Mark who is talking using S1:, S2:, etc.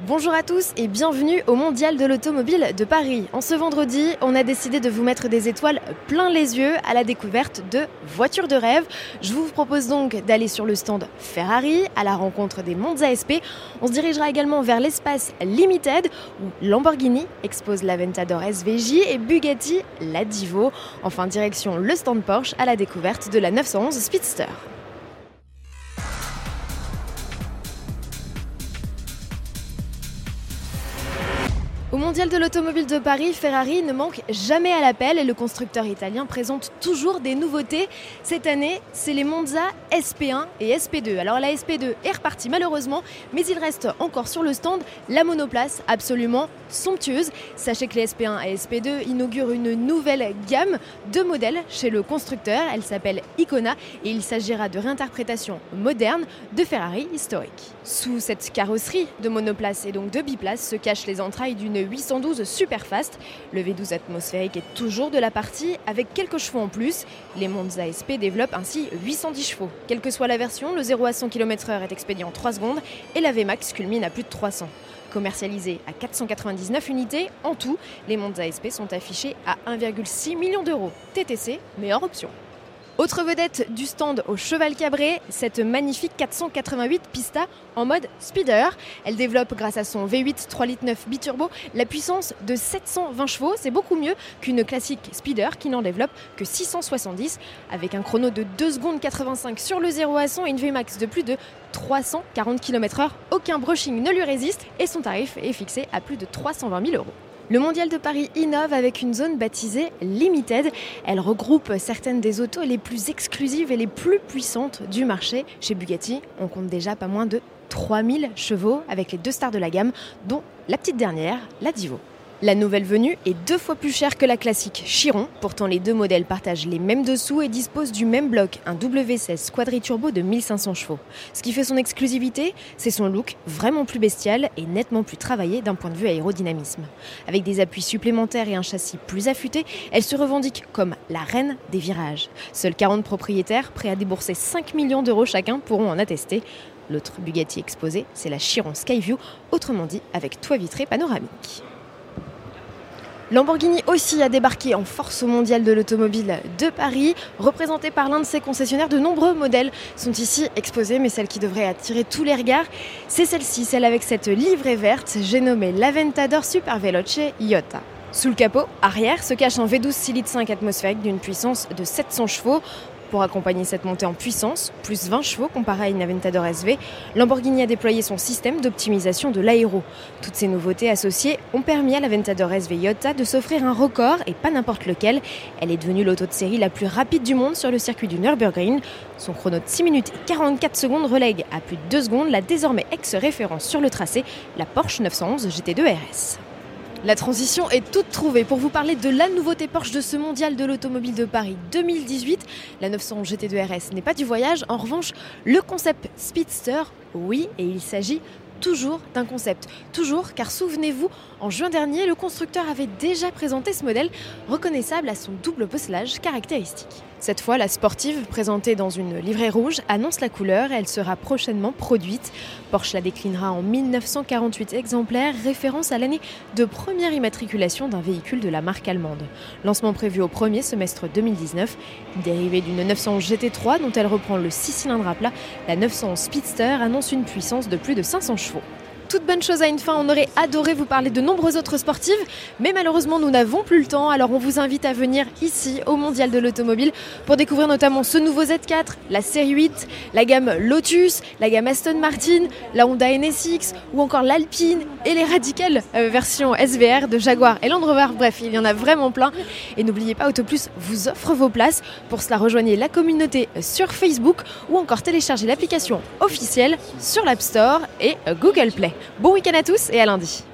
S1: Bonjour à tous et bienvenue au Mondial de l'Automobile de Paris. En ce vendredi, on a décidé de vous mettre des étoiles plein les yeux à la découverte de voitures de rêve. Je vous propose donc d'aller sur le stand Ferrari à la rencontre des Monza SP. On se dirigera également vers l'espace Limited où Lamborghini expose l'Aventador SVJ et Bugatti la Divo. Enfin, direction le stand Porsche à la découverte de la 911 Speedster. Au Mondial de l'Automobile de Paris, Ferrari ne manque jamais à l'appel et le constructeur italien présente toujours des nouveautés. Cette année, c'est les Monza SP1 et SP2. Alors la SP2 est repartie malheureusement, mais il reste encore sur le stand la monoplace absolument somptueuse. Sachez que les SP1 et SP2 inaugurent une nouvelle gamme de modèles chez le constructeur. Elle s'appelle Icona et il s'agira de réinterprétation moderne de Ferrari historique. Sous cette carrosserie de monoplace et donc de biplace se cachent les entrailles d'une 812 Superfast. Le V12 atmosphérique est toujours de la partie avec quelques chevaux en plus. Les Monza SP développent ainsi 810 chevaux. Quelle que soit la version, le 0 à 100 km/h est expédié en 3 secondes et la VMAX culmine à plus de 300. Commercialisés à 499 unités, en tout, les Monza SP sont affichés à 1,6 million d'euros. TTC, meilleure option. Autre vedette du stand au Cheval Cabré, cette magnifique 488 Pista en mode speeder. Elle développe grâce à son V8 3 litres 9 biturbo la puissance de 720 chevaux. C'est beaucoup mieux qu'une classique speeder qui n'en développe que 670 avec un chrono de 2 secondes 85 sur le 0 à 100 et une VMAX de plus de 340 km/h. Aucun brushing ne lui résiste et son tarif est fixé à plus de 320 000 euros. Le Mondial de Paris innove avec une zone baptisée Limited. Elle regroupe certaines des autos les plus exclusives et les plus puissantes du marché. Chez Bugatti, on compte déjà pas moins de 3000 chevaux avec les deux stars de la gamme, dont la petite dernière, la Divo. La nouvelle venue est deux fois plus chère que la classique Chiron. Pourtant, les deux modèles partagent les mêmes dessous et disposent du même bloc, un W16 quadri-turbo de 1500 chevaux. Ce qui fait son exclusivité, c'est son look vraiment plus bestial et nettement plus travaillé d'un point de vue aérodynamisme. Avec des appuis supplémentaires et un châssis plus affûté, elle se revendique comme la reine des virages. Seuls 40 propriétaires prêts à débourser 5 millions d'euros chacun pourront en attester. L'autre Bugatti exposé, c'est la Chiron Skyview, autrement dit avec toit vitré panoramique. Lamborghini aussi a débarqué en force au mondial de l'automobile de Paris. Représenté par l'un de ses concessionnaires, de nombreux modèles sont ici exposés, mais celle qui devrait attirer tous les regards, c'est celle-ci, celle avec cette livrée verte, j'ai nommé l'Aventador Super Veloce Iota. Sous le capot arrière se cache un V12 6 litres 5 atmosphérique d'une puissance de 700 chevaux. Pour accompagner cette montée en puissance, plus 20 chevaux comparé à une Aventador SV, Lamborghini a déployé son système d'optimisation de l'aéro. Toutes ces nouveautés associées ont permis à l'Aventador SV Iota de s'offrir un record et pas n'importe lequel. Elle est devenue l'auto de série la plus rapide du monde sur le circuit du Nürburgring. Son chrono de 6 minutes et 44 secondes relègue à plus de 2 secondes la désormais ex-référence sur le tracé, la Porsche 911 GT2 RS. La transition est toute trouvée pour vous parler de la nouveauté Porsche de ce mondial de l'automobile de Paris 2018. La 900 GT2 RS n'est pas du voyage, en revanche, le concept Speedster, oui, et il s'agit toujours d'un concept. Toujours, car souvenez-vous, en juin dernier, le constructeur avait déjà présenté ce modèle reconnaissable à son double bosselage caractéristique. Cette fois, la sportive, présentée dans une livrée rouge, annonce la couleur et elle sera prochainement produite. Porsche la déclinera en 1948 exemplaires, référence à l'année de première immatriculation d'un véhicule de la marque allemande. Lancement prévu au premier semestre 2019. Dérivée d'une 911 GT3 dont elle reprend le 6 cylindres à plat, la 911 Speedster annonce une puissance de plus de 500 chevaux toute bonne chose à une fin. On aurait adoré vous parler de nombreuses autres sportives, mais malheureusement, nous n'avons plus le temps. Alors, on vous invite à venir ici, au Mondial de l'Automobile, pour découvrir notamment ce nouveau Z4, la série 8, la gamme Lotus, la gamme Aston Martin, la Honda NSX, ou encore l'Alpine et les Radical euh, version SVR de Jaguar et Land Rover. Bref, il y en a vraiment plein. Et n'oubliez pas, Autoplus vous offre vos places. Pour cela, rejoignez la communauté sur Facebook ou encore téléchargez l'application officielle sur l'App Store et Google Play. Bon week-end à tous et à lundi.